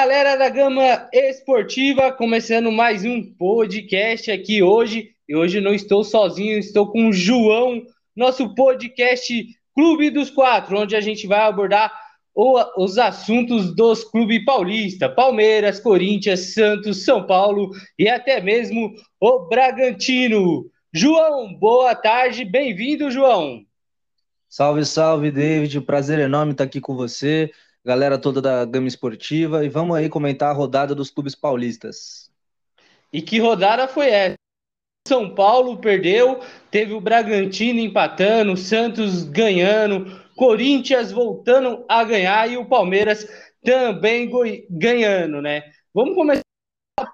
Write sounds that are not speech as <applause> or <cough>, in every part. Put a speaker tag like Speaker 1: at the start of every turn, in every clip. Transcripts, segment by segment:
Speaker 1: galera da Gama Esportiva, começando mais um podcast aqui hoje. E hoje não estou sozinho, estou com o João, nosso podcast Clube dos Quatro, onde a gente vai abordar os assuntos dos clubes paulistas, Palmeiras, Corinthians, Santos, São Paulo e até mesmo o Bragantino. João, boa tarde, bem-vindo, João.
Speaker 2: Salve, salve, David. Prazer enorme estar aqui com você galera toda da Gama Esportiva, e vamos aí comentar a rodada dos clubes paulistas.
Speaker 1: E que rodada foi essa? São Paulo perdeu, teve o Bragantino empatando, Santos ganhando, Corinthians voltando a ganhar e o Palmeiras também ganhando, né? Vamos começar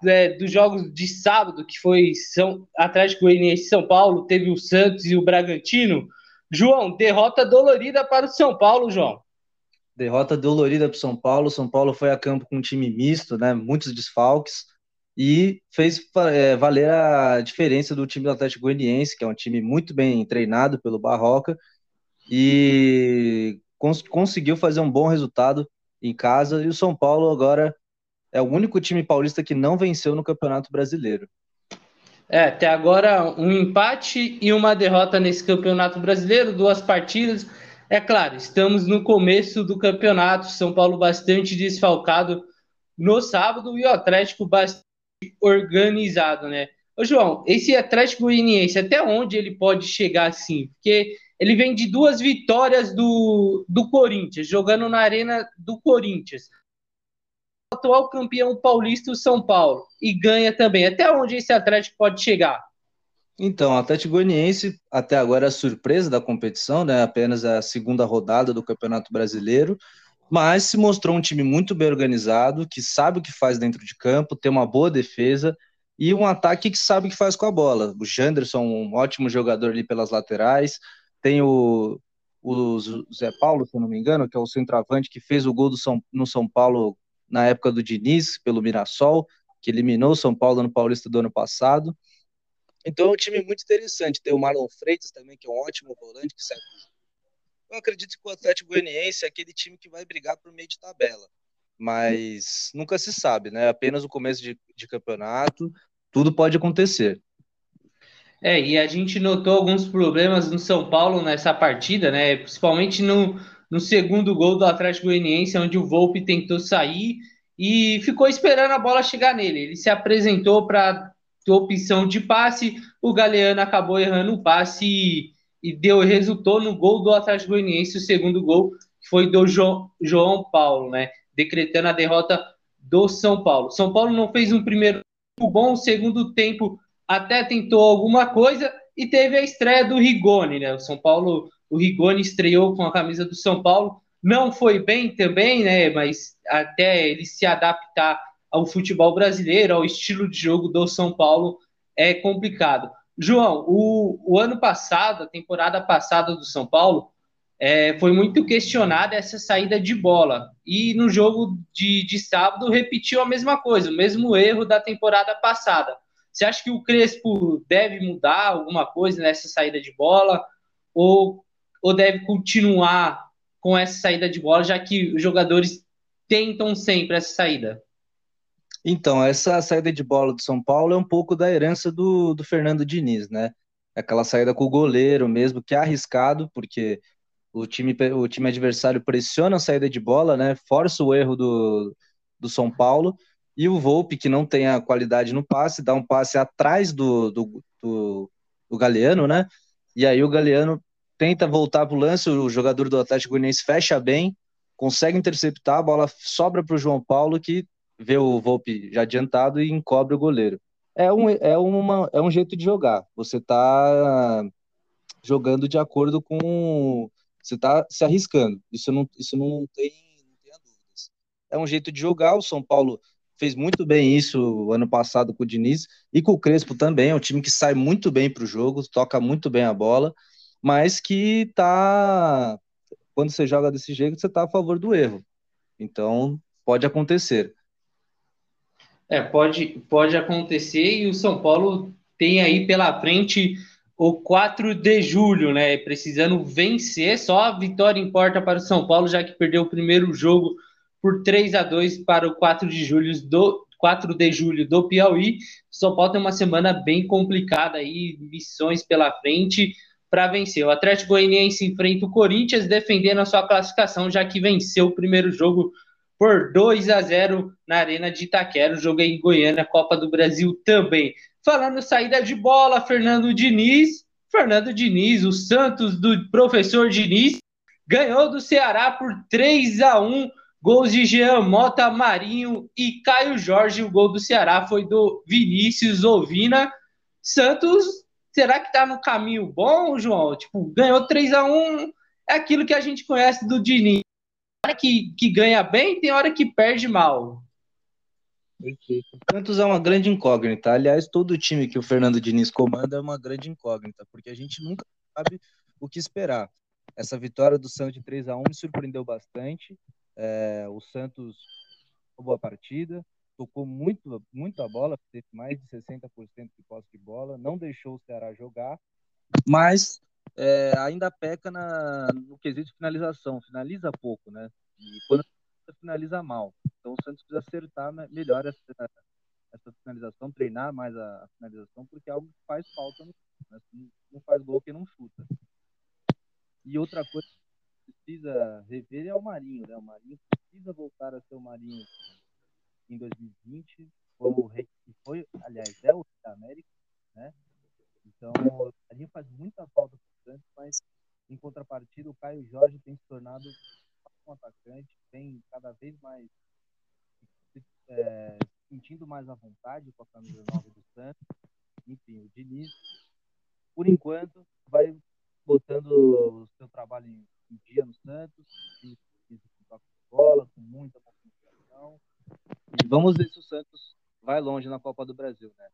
Speaker 1: é, dos jogos de sábado, que foi São Atlético Goianiense São Paulo, teve o Santos e o Bragantino. João, derrota dolorida para o São Paulo, João.
Speaker 2: Derrota dolorida para o São Paulo. São Paulo foi a campo com um time misto, né? Muitos desfalques e fez é, valer a diferença do time do Atlético Goianiense, que é um time muito bem treinado pelo Barroca e cons conseguiu fazer um bom resultado em casa. E o São Paulo agora é o único time paulista que não venceu no Campeonato Brasileiro.
Speaker 1: É, até agora um empate e uma derrota nesse Campeonato Brasileiro, duas partidas é claro, estamos no começo do campeonato, São Paulo bastante desfalcado no sábado e o Atlético bastante organizado, né? Ô, João, esse Atlético Goianiense, até onde ele pode chegar assim? Porque ele vem de duas vitórias do, do Corinthians, jogando na arena do Corinthians. O atual campeão paulista, o São Paulo, e ganha também. Até onde esse Atlético pode chegar?
Speaker 2: Então, o Atlético Goianiense até agora é a surpresa da competição, né? Apenas a segunda rodada do Campeonato Brasileiro, mas se mostrou um time muito bem organizado, que sabe o que faz dentro de campo, tem uma boa defesa e um ataque que sabe o que faz com a bola. O Janderson, um ótimo jogador ali pelas laterais, tem o, o Zé Paulo, se eu não me engano, que é o centroavante que fez o gol do São, no São Paulo na época do Diniz, pelo Mirassol, que eliminou o São Paulo no Paulista do ano passado. Então é um time muito interessante. Tem o Marlon Freitas também, que é um ótimo volante que. Eu acredito que o Atlético Goianiense é aquele time que vai brigar por meio de tabela. Mas nunca se sabe, né? Apenas o começo de, de campeonato, tudo pode acontecer.
Speaker 1: É, e a gente notou alguns problemas no São Paulo nessa partida, né? Principalmente no, no segundo gol do Atlético Goianiense, onde o Volpe tentou sair e ficou esperando a bola chegar nele. Ele se apresentou para opção de passe, o Galeano acabou errando o passe e, e deu resultou no gol do Atlético Goianiense, o segundo gol foi do jo, João Paulo, né? Decretando a derrota do São Paulo. São Paulo não fez um primeiro tempo bom, o segundo tempo até tentou alguma coisa e teve a estreia do Rigoni, né? O São Paulo, o Rigoni estreou com a camisa do São Paulo, não foi bem também, né? Mas até ele se adaptar ao futebol brasileiro, ao estilo de jogo do São Paulo, é complicado. João, o, o ano passado, a temporada passada do São Paulo, é, foi muito questionada essa saída de bola. E no jogo de, de sábado repetiu a mesma coisa, o mesmo erro da temporada passada. Você acha que o Crespo deve mudar alguma coisa nessa saída de bola? Ou, ou deve continuar com essa saída de bola, já que os jogadores tentam sempre essa saída?
Speaker 2: Então, essa saída de bola do São Paulo é um pouco da herança do, do Fernando Diniz, né? Aquela saída com o goleiro mesmo, que é arriscado, porque o time, o time adversário pressiona a saída de bola, né? Força o erro do, do São Paulo. E o Volpe, que não tem a qualidade no passe, dá um passe atrás do, do, do, do Galeano, né? E aí o Galeano tenta voltar para o lance, o jogador do Atlético Goianiense fecha bem, consegue interceptar, a bola sobra para o João Paulo, que vê o Volpe já adiantado e encobre o goleiro. É um, é uma, é um jeito de jogar. Você está jogando de acordo com. Você está se arriscando. Isso não, isso não tem, não tem dúvidas. É um jeito de jogar. O São Paulo fez muito bem isso ano passado com o Diniz e com o Crespo também. É um time que sai muito bem para o jogo, toca muito bem a bola, mas que tá. Quando você joga desse jeito, você está a favor do erro. Então, pode acontecer.
Speaker 1: É, pode, pode acontecer e o São Paulo tem aí pela frente o 4 de julho, né? Precisando vencer, só a vitória importa para o São Paulo, já que perdeu o primeiro jogo por 3 a 2 para o 4 de julho do 4 de julho do Piauí. São Paulo tem uma semana bem complicada aí, missões pela frente para vencer. O Atlético Goianiense enfrenta o Corinthians defendendo a sua classificação, já que venceu o primeiro jogo por 2 a 0 na Arena de Itaquera. O jogo é em Goiânia, Copa do Brasil também. Falando saída de bola, Fernando Diniz. Fernando Diniz, o Santos do professor Diniz, ganhou do Ceará por 3 a 1 Gols de Jean Mota, Marinho e Caio Jorge. O gol do Ceará foi do Vinícius Ovina. Santos, será que tá no caminho bom, João? Tipo, ganhou 3 a 1 É aquilo que a gente conhece do Diniz. Hora que, que ganha bem, tem hora que perde mal.
Speaker 2: Santos é uma grande incógnita. Aliás, todo time que o Fernando Diniz comanda é uma grande incógnita, porque a gente nunca sabe o que esperar. Essa vitória do Santos de 3 a 1 me surpreendeu bastante. É, o Santos roubou a partida, tocou muito, muito a bola, teve mais de 60% de posse de bola, não deixou o Ceará jogar, mas é, ainda peca na, no quesito de finalização, finaliza pouco, né? E quando finaliza mal. Então o Santos precisa acertar melhor essa, essa finalização, treinar mais a, a, finalização, porque é algo que faz falta no né? Não faz gol que não chuta. E outra coisa precisa rever é o Marinho, né? O Marinho precisa voltar a ser o Marinho em 2020, como o rei que foi, aliás, é o rei da América, né? Então, o Marinho faz muita falta mas em contrapartida, o Caio Jorge tem se tornado um atacante, tem cada vez mais é, sentindo mais à vontade com a camisa nova do Santos. Enfim, o Diniz, por enquanto, vai botando o seu trabalho em um dia no Santos, com bola, com muita concentração. E vamos ver se o Santos vai longe na Copa do Brasil, né?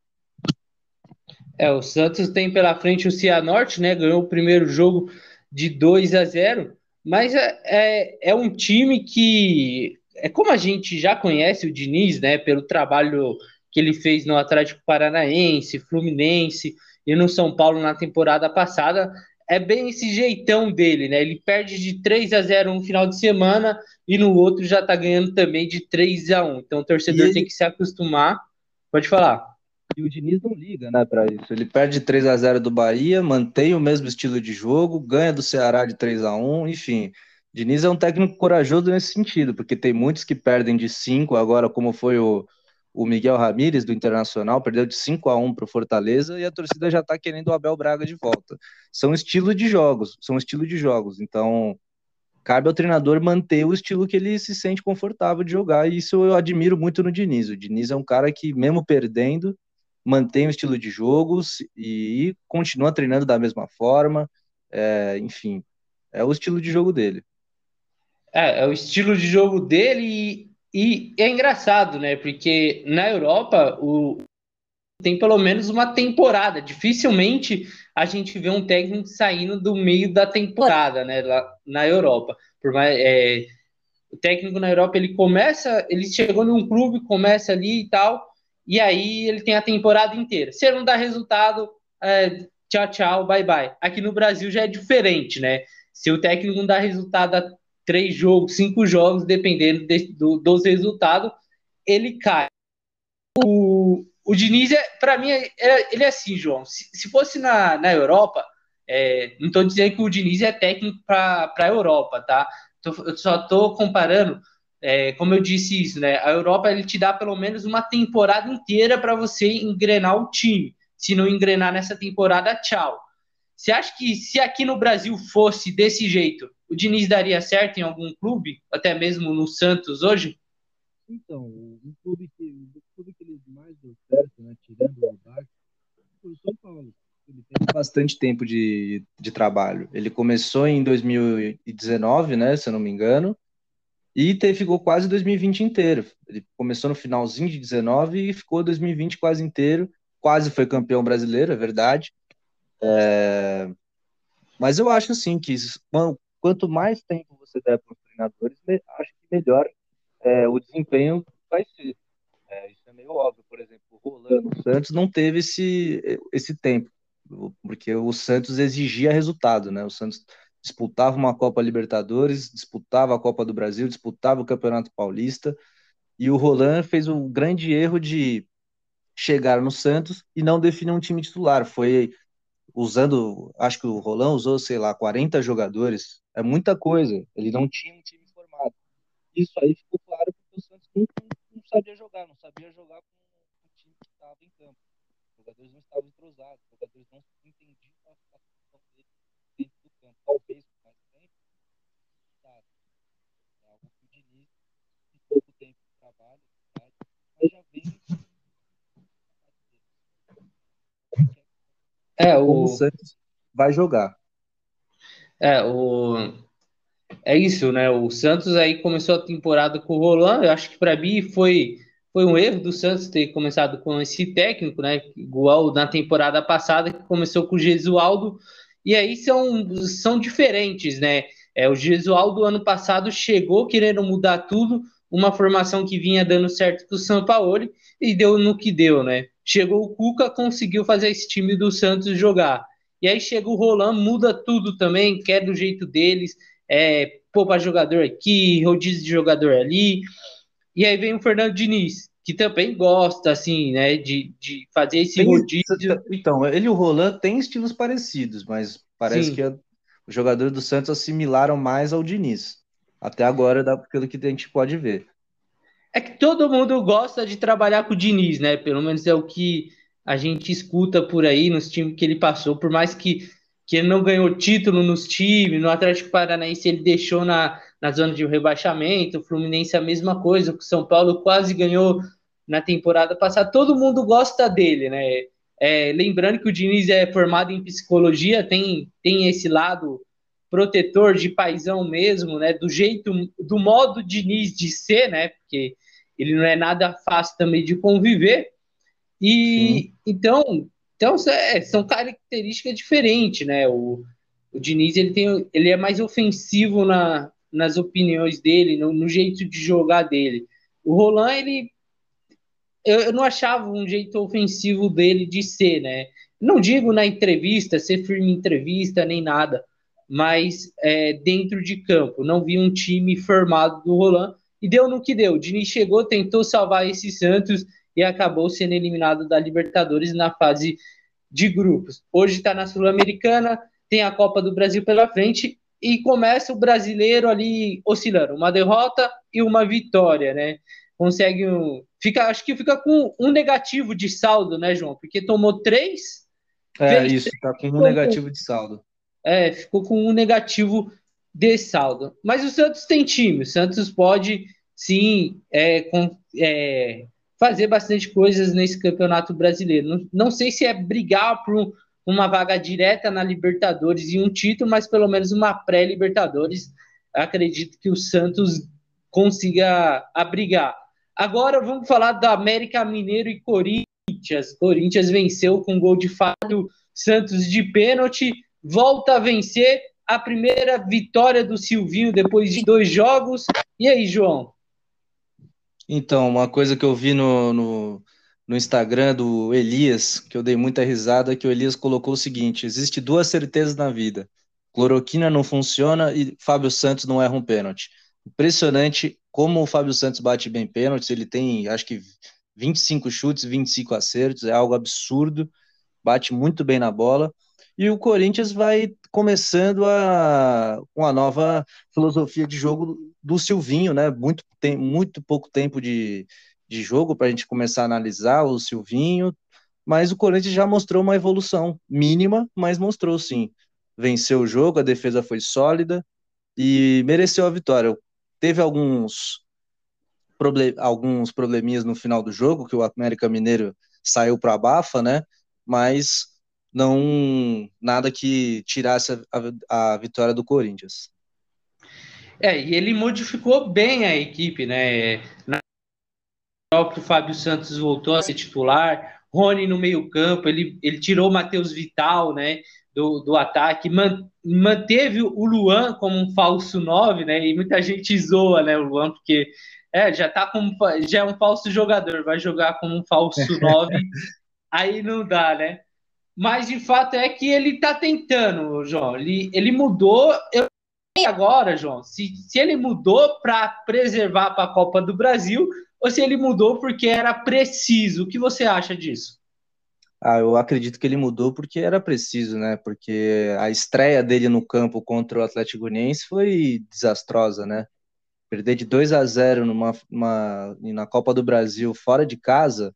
Speaker 1: É, o Santos tem pela frente o Cianorte, né? Ganhou o primeiro jogo de 2 a 0, mas é, é, é um time que é como a gente já conhece o Diniz, né? Pelo trabalho que ele fez no Atlético Paranaense, Fluminense e no São Paulo na temporada passada, é bem esse jeitão dele, né? Ele perde de 3 a 0 no final de semana e no outro já tá ganhando também de 3 a 1. Então o torcedor ele... tem que se acostumar. Pode falar.
Speaker 2: E o Diniz não liga, né, para isso. Ele perde 3 a 0 do Bahia, mantém o mesmo estilo de jogo, ganha do Ceará de 3 a 1, enfim. Diniz é um técnico corajoso nesse sentido, porque tem muitos que perdem de 5, agora como foi o o Miguel Ramírez do Internacional perdeu de 5 a 1 para o Fortaleza e a torcida já está querendo o Abel Braga de volta. São estilos de jogos, são estilo de jogos. Então, cabe ao treinador manter o estilo que ele se sente confortável de jogar, e isso eu admiro muito no Diniz. O Diniz é um cara que, mesmo perdendo, mantém o estilo de jogos e continua treinando da mesma forma. É, enfim, é o estilo de jogo dele.
Speaker 1: É, é o estilo de jogo dele e é engraçado, né? Porque na Europa o... tem pelo menos uma temporada. Dificilmente a gente vê um técnico saindo do meio da temporada, né? Lá na Europa. Por mais, é... O técnico na Europa ele começa, ele chegou num clube, começa ali e tal, e aí ele tem a temporada inteira. Se ele não dá resultado, é... tchau, tchau, bye, bye. Aqui no Brasil já é diferente, né? Se o técnico não dá resultado três jogos, cinco jogos, dependendo de, do, dos resultados, ele cai. O, o Diniz, é, para mim, é, é, ele é assim, João. Se, se fosse na, na Europa, é, não estou dizendo que o Diniz é técnico para a Europa, tá? Tô, eu só estou comparando, é, como eu disse isso, né? A Europa ele te dá pelo menos uma temporada inteira para você engrenar o time. Se não engrenar nessa temporada, tchau. Você acha que se aqui no Brasil fosse desse jeito, o Diniz daria certo em algum clube, até mesmo no Santos hoje?
Speaker 2: Então, um clube que, o clube que ele mais deu certo, né, tirando o Aldax, foi o São Paulo. Ele teve bastante tempo de, de trabalho. Ele começou em 2019, né, se eu não me engano, e te, ficou quase 2020 inteiro. Ele começou no finalzinho de 19 e ficou 2020 quase inteiro. Quase foi campeão brasileiro, é verdade. É... Mas eu acho assim que quanto mais tempo você der para os treinadores, acho que melhor é, o desempenho vai ser. É, isso é meio óbvio. Por exemplo, o Rolando Santos não teve esse, esse tempo, porque o Santos exigia resultado, né? O Santos disputava uma Copa Libertadores, disputava a Copa do Brasil, disputava o Campeonato Paulista, e o Roland fez o grande erro de chegar no Santos e não definir um time titular. Foi usando, acho que o Roland usou, sei lá, 40 jogadores. É muita coisa. Ele não tinha um time formado. Isso aí ficou claro porque o Santos não, não sabia jogar, não sabia jogar com o time que estava em campo. Os jogadores não estavam entrosados, os jogadores não entendiam a situação dele dentro do campo. Talvez com mais tempo, tá. é algo que o Diniz, em pouco tempo de trabalho, mas já vem
Speaker 1: É, o...
Speaker 2: o Santos vai jogar.
Speaker 1: É, o... é isso, né? O Santos aí começou a temporada com o Roland. Eu acho que para mim foi, foi um erro do Santos ter começado com esse técnico, né? Igual na temporada passada, que começou com o Gesualdo. E aí são, são diferentes, né? É, o Gesualdo ano passado chegou querendo mudar tudo, uma formação que vinha dando certo para o São Paulo e deu no que deu, né? Chegou o Cuca, conseguiu fazer esse time do Santos jogar. E aí chega o Roland, muda tudo também, quer do jeito deles, é, poupa jogador aqui, rodízio de jogador ali. E aí vem o Fernando Diniz, que também gosta, assim, né, de, de fazer esse tem, rodízio.
Speaker 2: Então, ele e o Roland têm estilos parecidos, mas parece Sim. que os jogadores do Santos assimilaram mais ao Diniz. Até agora, pelo que a gente pode ver.
Speaker 1: É que todo mundo gosta de trabalhar com o Diniz, né? Pelo menos é o que a gente escuta por aí nos times que ele passou, por mais que, que ele não ganhou título nos times, no Atlético Paranaense ele deixou na, na zona de rebaixamento, o Fluminense a mesma coisa, o São Paulo quase ganhou na temporada passada, todo mundo gosta dele, né? É, lembrando que o Diniz é formado em psicologia, tem, tem esse lado protetor de paisão mesmo, né? Do jeito, do modo Diniz de ser, né? Porque ele não é nada fácil também de conviver. E Sim. então, então é, são características diferentes, né? O, o Diniz ele tem, ele é mais ofensivo na, nas opiniões dele, no, no jeito de jogar dele. O Roland ele eu, eu, não achava um jeito ofensivo dele de ser, né? Não digo na entrevista, ser firme em entrevista, nem nada, mas é, dentro de campo. Não vi um time formado do Roland e deu no que deu. O Diniz chegou, tentou salvar esse Santos e acabou sendo eliminado da Libertadores na fase de grupos. Hoje está na Sul-Americana, tem a Copa do Brasil pela frente e começa o brasileiro ali oscilando, uma derrota e uma vitória, né? Consegue um, fica, acho que fica com um negativo de saldo, né, João? Porque tomou três.
Speaker 2: É isso, tá com um negativo de saldo
Speaker 1: é, ficou com um negativo de saldo. Mas o Santos tem time, o Santos pode sim é, com, é, fazer bastante coisas nesse campeonato brasileiro. Não, não sei se é brigar por uma vaga direta na Libertadores e um título, mas pelo menos uma pré-Libertadores. Acredito que o Santos consiga abrigar. Agora vamos falar da América Mineiro e Corinthians. Corinthians venceu com gol de Fábio Santos de pênalti volta a vencer a primeira vitória do Silvinho depois de dois jogos. E aí, João?
Speaker 2: Então, uma coisa que eu vi no, no, no Instagram do Elias, que eu dei muita risada, que o Elias colocou o seguinte: existe duas certezas na vida. Cloroquina não funciona e Fábio Santos não erra um pênalti. Impressionante como o Fábio Santos bate bem pênaltis, ele tem acho que 25 chutes, 25 acertos, é algo absurdo, bate muito bem na bola. E o Corinthians vai começando a uma nova filosofia de jogo do Silvinho, né? Muito, tem muito pouco tempo de, de jogo para a gente começar a analisar o Silvinho, mas o Corinthians já mostrou uma evolução mínima, mas mostrou sim. Venceu o jogo, a defesa foi sólida e mereceu a vitória. Teve alguns, problem, alguns probleminhas no final do jogo, que o América Mineiro saiu para a bafa, né? Mas não nada que tirasse a, a vitória do Corinthians.
Speaker 1: É, e ele modificou bem a equipe, né? Na que o Fábio Santos voltou a ser titular, Rony no meio-campo, ele, ele tirou o Matheus Vital, né? Do, do ataque, man, manteve o Luan como um falso 9, né? E muita gente zoa, né? O Luan, porque é, já tá como já é um falso jogador, vai jogar como um falso <laughs> 9, aí não dá, né? mas de fato é que ele está tentando, João. Ele, ele mudou. Eu agora, João, se, se ele mudou para preservar para a Copa do Brasil ou se ele mudou porque era preciso. O que você acha disso?
Speaker 2: Ah, eu acredito que ele mudou porque era preciso, né? Porque a estreia dele no campo contra o Atlético Goianiense foi desastrosa, né? Perder de 2 a 0 numa, uma, na Copa do Brasil fora de casa,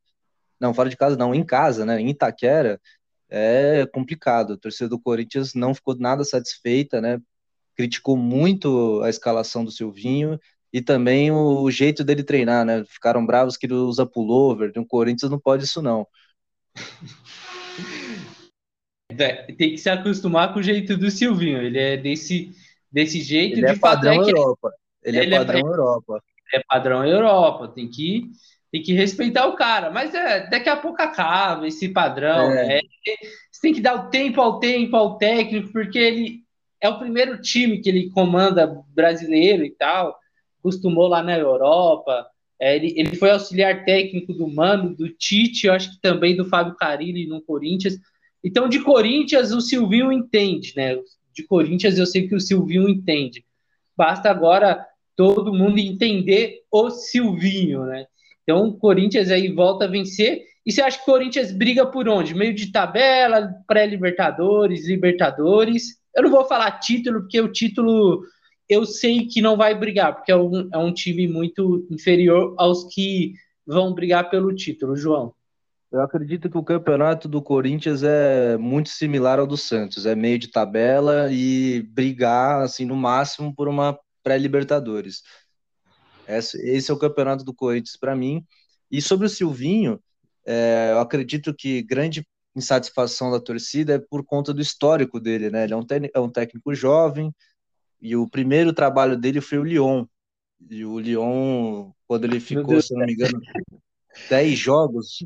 Speaker 2: não, fora de casa não, em casa, né? Em Itaquera, é complicado. A torcida do Corinthians não ficou nada satisfeita, né? Criticou muito a escalação do Silvinho e também o, jeito dele treinar, né? Ficaram bravos que ele usa pullover. No Corinthians não pode isso, não. <laughs>
Speaker 1: É, tem que se acostumar com o jeito do Silvinho. Ele é desse, desse jeito.
Speaker 2: Ele é padrão é Europa. Ele, ele, é, é padrão é, Europa.
Speaker 1: É padrão Europa. Tem que, tem que respeitar o cara. Mas é, daqui a pouco acaba esse padrão. É. você tem que dar o tempo ao tempo ao técnico, porque ele é o primeiro time que ele comanda brasileiro e tal costumou lá na Europa. É, ele, ele foi auxiliar técnico do Mano, do Tite, eu acho que também do Fábio Carilli no Corinthians. Então, de Corinthians, o Silvinho entende, né? De Corinthians, eu sei que o Silvinho entende. Basta agora todo mundo entender o Silvinho, né? Então, o Corinthians aí volta a vencer. E você acha que o Corinthians briga por onde? Meio de tabela, pré-Libertadores, Libertadores. Eu não vou falar título, porque o título eu sei que não vai brigar, porque é um, é um time muito inferior aos que vão brigar pelo título, João.
Speaker 2: Eu acredito que o campeonato do Corinthians é muito similar ao do Santos, é meio de tabela e brigar assim no máximo por uma pré-Libertadores. Esse é o campeonato do Corinthians para mim. E sobre o Silvinho, é, eu acredito que grande insatisfação da torcida é por conta do histórico dele, né? Ele é um, é um técnico jovem, e o primeiro trabalho dele foi o Lyon. E o Lyon, quando ele ficou, se não me engano, 10 jogos,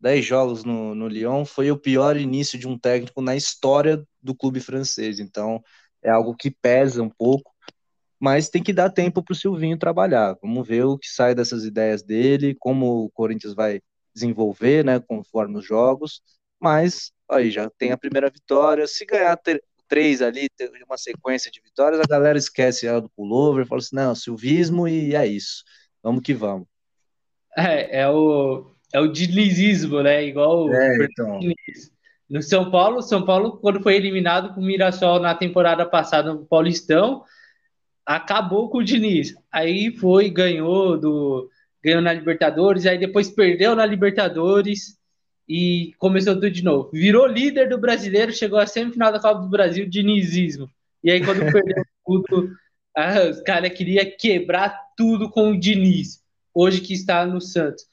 Speaker 2: 10 jogos no, no Lyon, foi o pior início de um técnico na história do clube francês. Então, é algo que pesa um pouco, mas tem que dar tempo para o Silvinho trabalhar. Vamos ver o que sai dessas ideias dele, como o Corinthians vai desenvolver, né, conforme os jogos. Mas aí já tem a primeira vitória. Se ganhar três ali, uma sequência de vitórias, a galera esquece ela do pullover, fala assim, não, silvismo e é isso. Vamos que vamos.
Speaker 1: É, é o, é o dinizismo, né? Igual
Speaker 2: é, então.
Speaker 1: no São Paulo, São Paulo, quando foi eliminado com o Mirassol na temporada passada no Paulistão, acabou com o Diniz. Aí foi, ganhou do ganhou na Libertadores, aí depois perdeu na Libertadores e começou tudo de novo. Virou líder do brasileiro, chegou à semifinal da Copa do Brasil, dinizismo. E aí, quando perdeu tudo, <laughs> ah, os caras queriam quebrar tudo com o Diniz, hoje que está no Santos.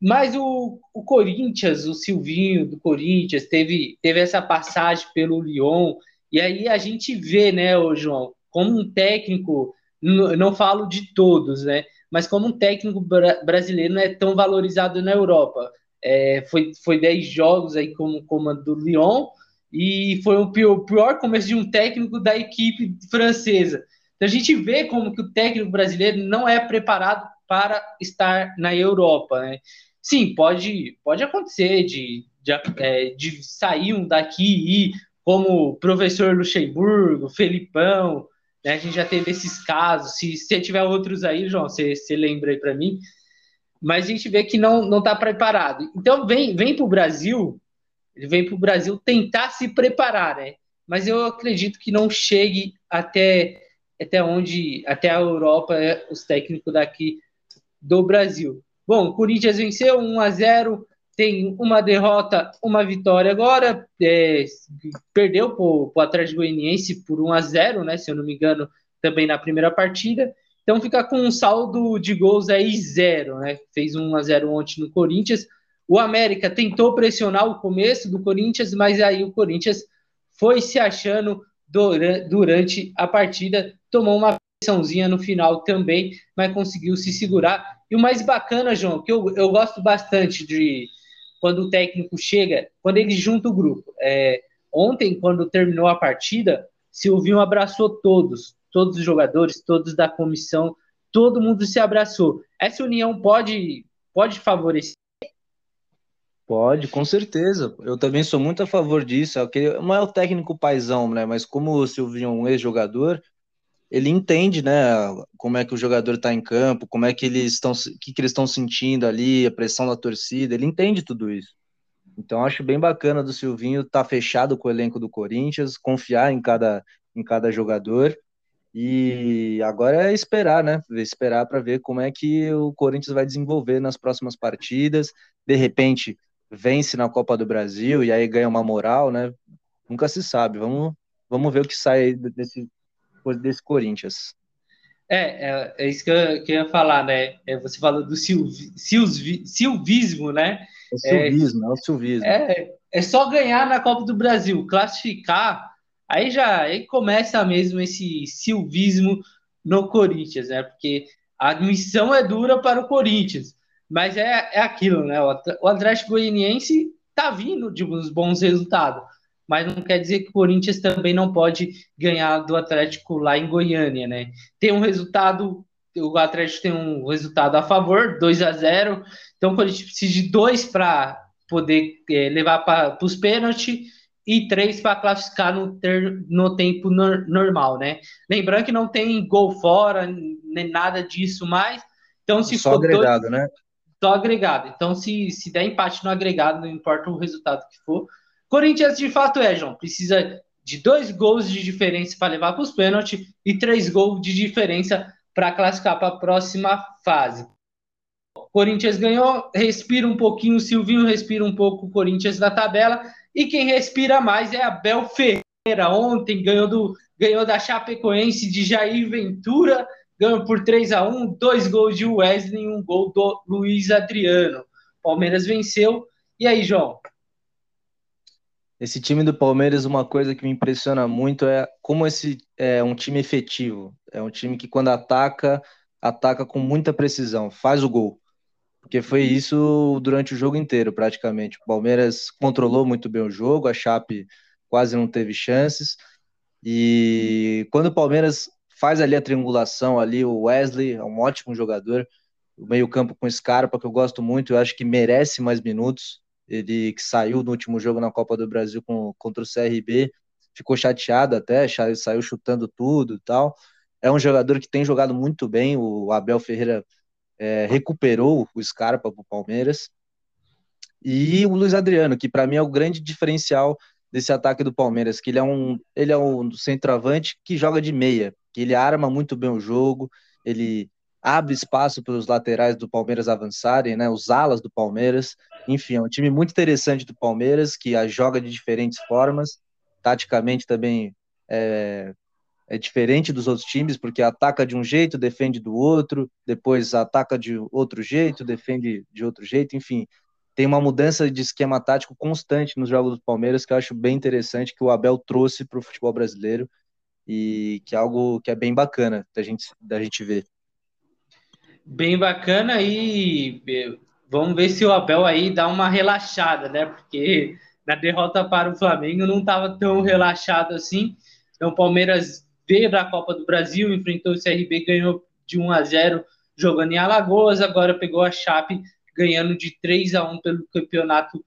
Speaker 1: Mas o, o Corinthians, o Silvinho do Corinthians, teve, teve essa passagem pelo Lyon, e aí a gente vê, né, ô João, como um técnico, não, não falo de todos, né, mas como um técnico brasileiro não é tão valorizado na Europa. É, foi, foi 10 jogos aí como comando do Lyon e foi o pior, pior começo de um técnico da equipe francesa. Então a gente vê como que o técnico brasileiro não é preparado para estar na Europa, né? Sim, pode, pode acontecer de, de, é, de sair um daqui e ir, como o professor Luxemburgo, Felipão, né? A gente já teve esses casos. Se, se tiver outros aí, João, você, você lembra aí para mim mas a gente vê que não não está preparado. Então vem vem para o Brasil, ele vem para o Brasil tentar se preparar, né? Mas eu acredito que não chegue até até onde até a Europa é os técnicos daqui do Brasil. Bom, o Corinthians venceu 1 a 0, tem uma derrota, uma vitória agora, é, perdeu para o Atlético Goianiense por 1 a 0, né? Se eu não me engano, também na primeira partida. Então fica com um saldo de gols aí zero, né? Fez 1 a 0 ontem no Corinthians. O América tentou pressionar o começo do Corinthians, mas aí o Corinthians foi se achando durante a partida, tomou uma pressãozinha no final também, mas conseguiu se segurar. E o mais bacana, João, que eu, eu gosto bastante de quando o técnico chega, quando ele junta o grupo. É, ontem, quando terminou a partida, Silvinho abraçou todos, todos os jogadores, todos da comissão, todo mundo se abraçou. Essa união pode, pode favorecer?
Speaker 2: Pode, com certeza. Eu também sou muito a favor disso. É não é o técnico paizão, né? Mas como o Silvinho é um ex-jogador, ele entende, né, como é que o jogador está em campo, como é que eles estão, que, que eles estão sentindo ali, a pressão da torcida, ele entende tudo isso. Então acho bem bacana do Silvinho estar tá fechado com o elenco do Corinthians, confiar em cada, em cada jogador e agora é esperar, né? Esperar para ver como é que o Corinthians vai desenvolver nas próximas partidas. De repente vence na Copa do Brasil e aí ganha uma moral, né? Nunca se sabe. Vamos, vamos ver o que sai desse, desse Corinthians.
Speaker 1: É, é, é isso que eu, que eu, ia falar, né? É, você falou do silvi, silvi, silvismo, né?
Speaker 2: É o silvismo, é, é o silvismo.
Speaker 1: É, é só ganhar na Copa do Brasil, classificar, aí já aí começa mesmo esse silvismo no Corinthians, né? Porque a missão é dura para o Corinthians. Mas é, é aquilo, né? O Atlético Goianiense tá vindo de uns bons resultados, mas não quer dizer que o Corinthians também não pode ganhar do Atlético lá em Goiânia, né? Tem um resultado, o Atlético tem um resultado a favor, 2 a 0 então o Corinthians precisa de dois para poder é, levar para os pênaltis e três para classificar no, ter, no tempo no, normal, né? Lembrando que não tem gol fora, nem nada disso mais. Então, se
Speaker 2: Só agregado,
Speaker 1: dois,
Speaker 2: né?
Speaker 1: só agregado. Então, se, se der empate no agregado, não importa o resultado que for. Corinthians, de fato, é, João. Precisa de dois gols de diferença para levar para os pênaltis e três gols de diferença para classificar para a próxima fase. Corinthians ganhou, respira um pouquinho, o Silvinho respira um pouco o Corinthians na tabela. E quem respira mais é Abel Ferreira. Ontem ganhou, do, ganhou da Chapecoense de Jair Ventura ganhou por 3 a 1 dois gols de Wesley e um gol do Luiz Adriano. Palmeiras venceu. E aí, João?
Speaker 2: Esse time do Palmeiras, uma coisa que me impressiona muito é como esse é um time efetivo. É um time que, quando ataca, ataca com muita precisão, faz o gol. Porque foi isso durante o jogo inteiro, praticamente. O Palmeiras controlou muito bem o jogo, a Chape quase não teve chances. E quando o Palmeiras faz ali a triangulação ali, o Wesley é um ótimo jogador, o meio-campo com Scarpa, que eu gosto muito, eu acho que merece mais minutos. Ele que saiu no último jogo na Copa do Brasil com, contra o CRB, ficou chateado até, saiu chutando tudo e tal. É um jogador que tem jogado muito bem, o Abel Ferreira é, recuperou o Scarpa para o Palmeiras. E o Luiz Adriano, que para mim é o grande diferencial desse ataque do Palmeiras, que ele é um, ele é um centroavante que joga de meia que ele arma muito bem o jogo, ele abre espaço para os laterais do Palmeiras avançarem, né, os alas do Palmeiras. Enfim, é um time muito interessante do Palmeiras, que joga de diferentes formas, taticamente também é, é diferente dos outros times, porque ataca de um jeito, defende do outro, depois ataca de outro jeito, defende de outro jeito, enfim. Tem uma mudança de esquema tático constante nos jogos do Palmeiras que eu acho bem interessante que o Abel trouxe para o futebol brasileiro e que é algo que é bem bacana da gente, da gente ver.
Speaker 1: Bem bacana e vamos ver se o Abel aí dá uma relaxada, né? Porque na derrota para o Flamengo não estava tão relaxado assim. Então o Palmeiras veio da Copa do Brasil, enfrentou o CRB, ganhou de 1 a 0 jogando em Alagoas, agora pegou a Chape ganhando de 3 a 1 pelo Campeonato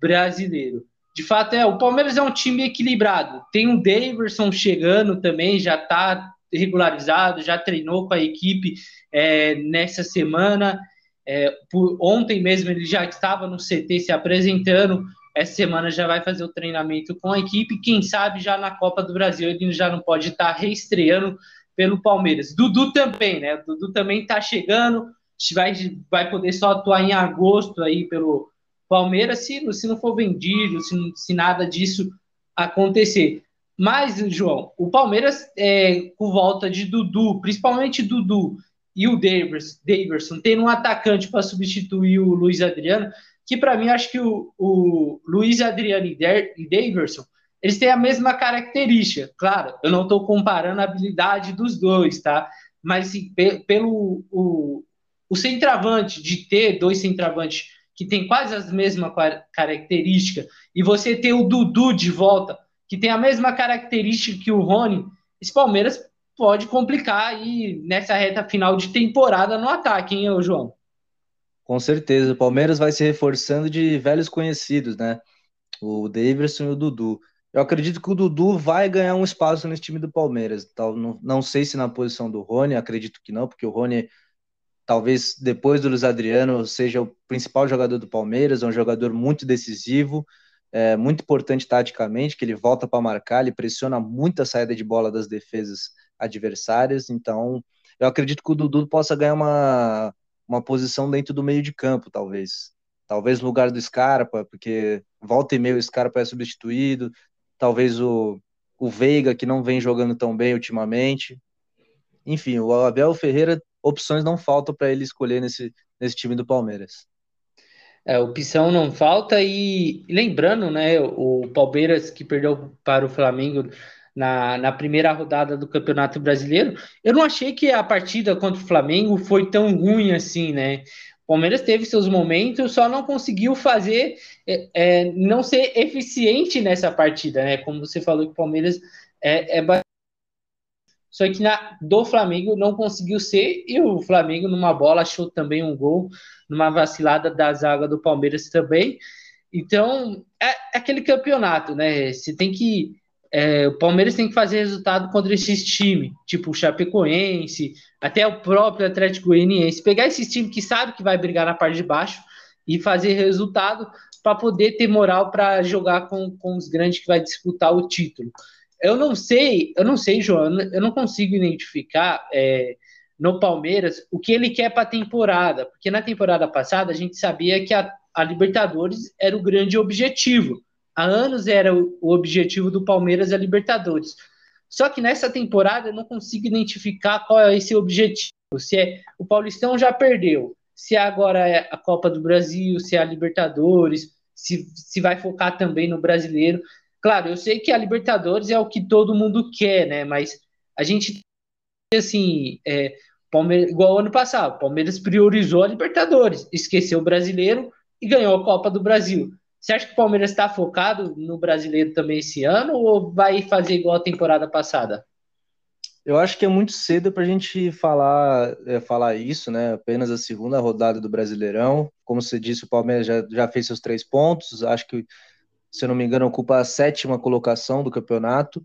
Speaker 1: Brasileiro de fato, é, o Palmeiras é um time equilibrado. Tem o Daverson chegando também, já está regularizado, já treinou com a equipe é, nessa semana. É, por, ontem mesmo ele já estava no CT se apresentando. Essa semana já vai fazer o treinamento com a equipe. Quem sabe já na Copa do Brasil ele já não pode estar reestreando pelo Palmeiras. Dudu também, né? Dudu também está chegando, vai, vai poder só atuar em agosto aí pelo, Palmeiras se, se não for vendido, se, se nada disso acontecer. Mas, João, o Palmeiras, é, com volta de Dudu, principalmente Dudu e o Davis, Daverson, tendo um atacante para substituir o Luiz Adriano, que para mim acho que o, o Luiz Adriano e, e Daverson, eles têm a mesma característica. Claro, eu não estou comparando a habilidade dos dois, tá? Mas assim, pelo o, o centroavante, de ter dois centroavantes que tem quase as mesmas características, e você ter o Dudu de volta, que tem a mesma característica que o Rony, esse Palmeiras pode complicar aí nessa reta final de temporada no ataque, hein, João?
Speaker 2: Com certeza, o Palmeiras vai se reforçando de velhos conhecidos, né? O Davidson e o Dudu. Eu acredito que o Dudu vai ganhar um espaço nesse time do Palmeiras. Não, não sei se na posição do Rony, acredito que não, porque o Rony, talvez depois do Luiz Adriano, seja o principal jogador do Palmeiras, é um jogador muito decisivo, é, muito importante taticamente, que ele volta para marcar, ele pressiona muito a saída de bola das defesas adversárias. Então, eu acredito que o Dudu possa ganhar uma, uma posição dentro do meio de campo, talvez. Talvez no lugar do Scarpa, porque volta e meio o Scarpa é substituído. Talvez o, o Veiga, que não vem jogando tão bem ultimamente. Enfim, o Abel Ferreira, opções não faltam para ele escolher nesse, nesse time do Palmeiras.
Speaker 1: É, opção não falta e lembrando, né, o Palmeiras que perdeu para o Flamengo na, na primeira rodada do Campeonato Brasileiro, eu não achei que a partida contra o Flamengo foi tão ruim assim, né? O Palmeiras teve seus momentos, só não conseguiu fazer, é, é, não ser eficiente nessa partida, né? Como você falou que o Palmeiras é, é só que na, do Flamengo não conseguiu ser, e o Flamengo, numa bola, achou também um gol, numa vacilada da zaga do Palmeiras também. Então, é, é aquele campeonato, né? Você tem que é, o Palmeiras tem que fazer resultado contra esses times, tipo o Chapecoense, até o próprio Atlético Goianiense. Pegar esses times que sabe que vai brigar na parte de baixo e fazer resultado para poder ter moral para jogar com, com os grandes que vai disputar o título. Eu não sei, eu não sei, João, eu não consigo identificar é, no Palmeiras o que ele quer para a temporada, porque na temporada passada a gente sabia que a, a Libertadores era o grande objetivo há anos era o, objetivo do Palmeiras a Libertadores. Só que nessa temporada eu não consigo identificar qual é esse objetivo. Se é o Paulistão já perdeu, se agora é a Copa do Brasil, se é a Libertadores, se, se vai focar também no brasileiro. Claro, eu sei que a Libertadores é o que todo mundo quer, né? Mas a gente assim, é, Palmeiras, igual ano passado, o Palmeiras priorizou a Libertadores, esqueceu o brasileiro e ganhou a Copa do Brasil. Você acha que o Palmeiras está focado no brasileiro também esse ano ou vai fazer igual a temporada passada?
Speaker 2: Eu acho que é muito cedo para a gente falar, é, falar isso, né? Apenas a segunda rodada do Brasileirão. Como você disse, o Palmeiras já, já fez seus três pontos. Acho que, se eu não me engano, ocupa a sétima colocação do campeonato.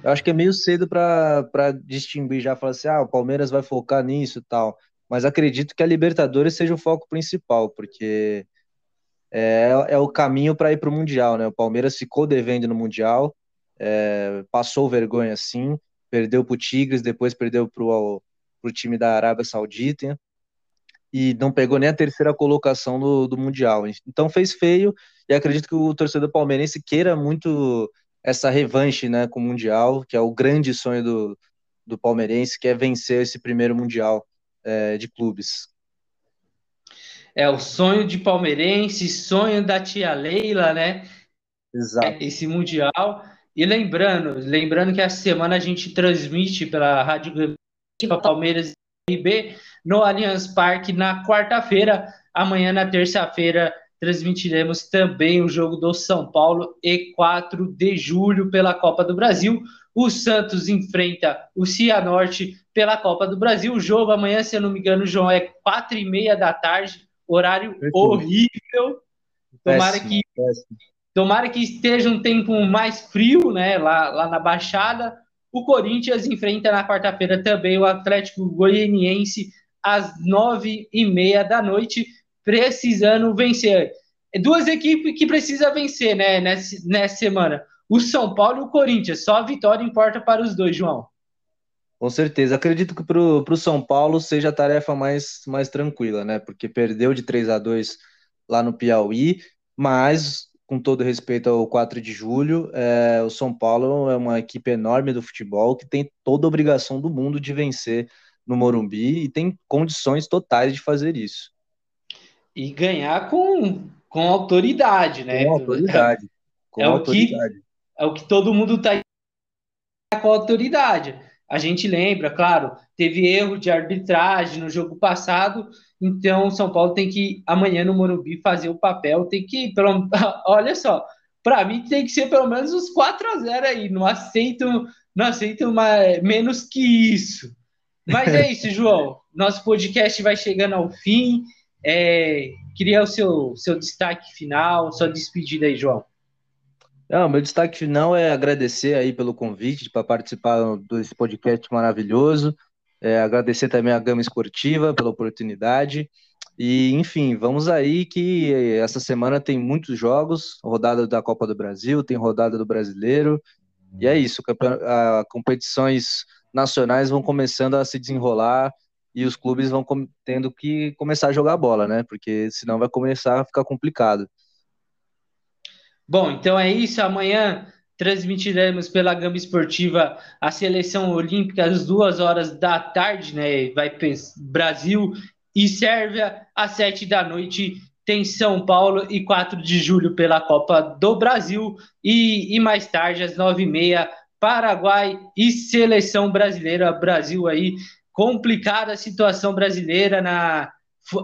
Speaker 2: Eu acho que é meio cedo para distinguir já, falar assim, ah, o Palmeiras vai focar nisso e tal. Mas acredito que a Libertadores seja o foco principal, porque é, é o caminho para ir para o Mundial, né? O Palmeiras ficou devendo no Mundial, é, passou vergonha sim, perdeu para o Tigres, depois perdeu para o time da Arábia Saudita e não pegou nem a terceira colocação do, do Mundial. Então fez feio e acredito que o torcedor palmeirense queira muito essa revanche né, com o Mundial, que é o grande sonho do, do palmeirense, que é vencer esse primeiro Mundial é, de clubes.
Speaker 1: É o sonho de palmeirense, sonho da tia Leila, né?
Speaker 2: Exato.
Speaker 1: Esse Mundial. E lembrando, lembrando que essa semana a gente transmite pela Rádio Palmeiras RB no Allianz Parque na quarta-feira. Amanhã, na terça-feira, transmitiremos também o jogo do São Paulo e 4 de julho pela Copa do Brasil. O Santos enfrenta o Cianorte pela Copa do Brasil. O jogo amanhã, se eu não me engano, João, é quatro e meia da tarde horário Perfeito. horrível. Tomara péssimo, que péssimo. tomara que esteja um tempo mais frio, né, lá, lá na Baixada. O Corinthians enfrenta na quarta-feira também o Atlético Goianiense às nove e meia da noite, precisando vencer. Duas equipes que precisam vencer, né, nessa, nessa semana. O São Paulo e o Corinthians. Só a vitória importa para os dois, João.
Speaker 2: Com certeza. Acredito que para o São Paulo seja a tarefa mais, mais tranquila, né? Porque perdeu de 3 a 2 lá no Piauí, mas, com todo respeito ao 4 de julho, é, o São Paulo é uma equipe enorme do futebol que tem toda a obrigação do mundo de vencer no Morumbi e tem condições totais de fazer isso.
Speaker 1: E ganhar com, com autoridade, né?
Speaker 2: Com autoridade. Com
Speaker 1: é, autoridade. O que, é o que todo mundo está com autoridade. A gente lembra, claro, teve erro de arbitragem no jogo passado, então o São Paulo tem que amanhã no Morumbi fazer o papel, tem que, pelo, <laughs> olha só, para mim tem que ser pelo menos uns 4 a 0 aí, não aceito, não aceito mais, menos que isso. Mas é isso, <laughs> João. Nosso podcast vai chegando ao fim. É, queria o seu, seu destaque final, sua despedida aí, João.
Speaker 2: Não, meu destaque final é agradecer aí pelo convite para participar desse podcast maravilhoso. É, agradecer também a Gama Esportiva pela oportunidade. E, enfim, vamos aí que essa semana tem muitos jogos, rodada da Copa do Brasil, tem rodada do Brasileiro. E é isso, a, competições nacionais vão começando a se desenrolar e os clubes vão tendo que começar a jogar bola, né? Porque senão vai começar a ficar complicado.
Speaker 1: Bom, então é isso. Amanhã transmitiremos pela Gama Esportiva a seleção olímpica às duas horas da tarde, né? Vai Brasil e Sérvia às sete da noite. Tem São Paulo e 4 de julho pela Copa do Brasil. E, e mais tarde, às nove e meia, Paraguai e seleção brasileira. Brasil aí, complicada a situação brasileira na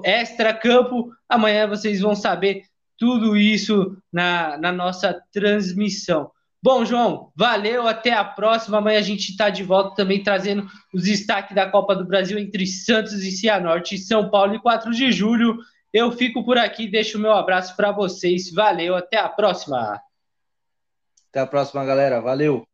Speaker 1: extra-campo. Amanhã vocês vão saber tudo isso na, na nossa transmissão. Bom, João, valeu, até a próxima. Amanhã a gente está de volta também trazendo os destaques da Copa do Brasil entre Santos e Cianorte, São Paulo e 4 de julho. Eu fico por aqui, deixo o meu abraço para vocês. Valeu, até a próxima.
Speaker 2: Até a próxima, galera. Valeu.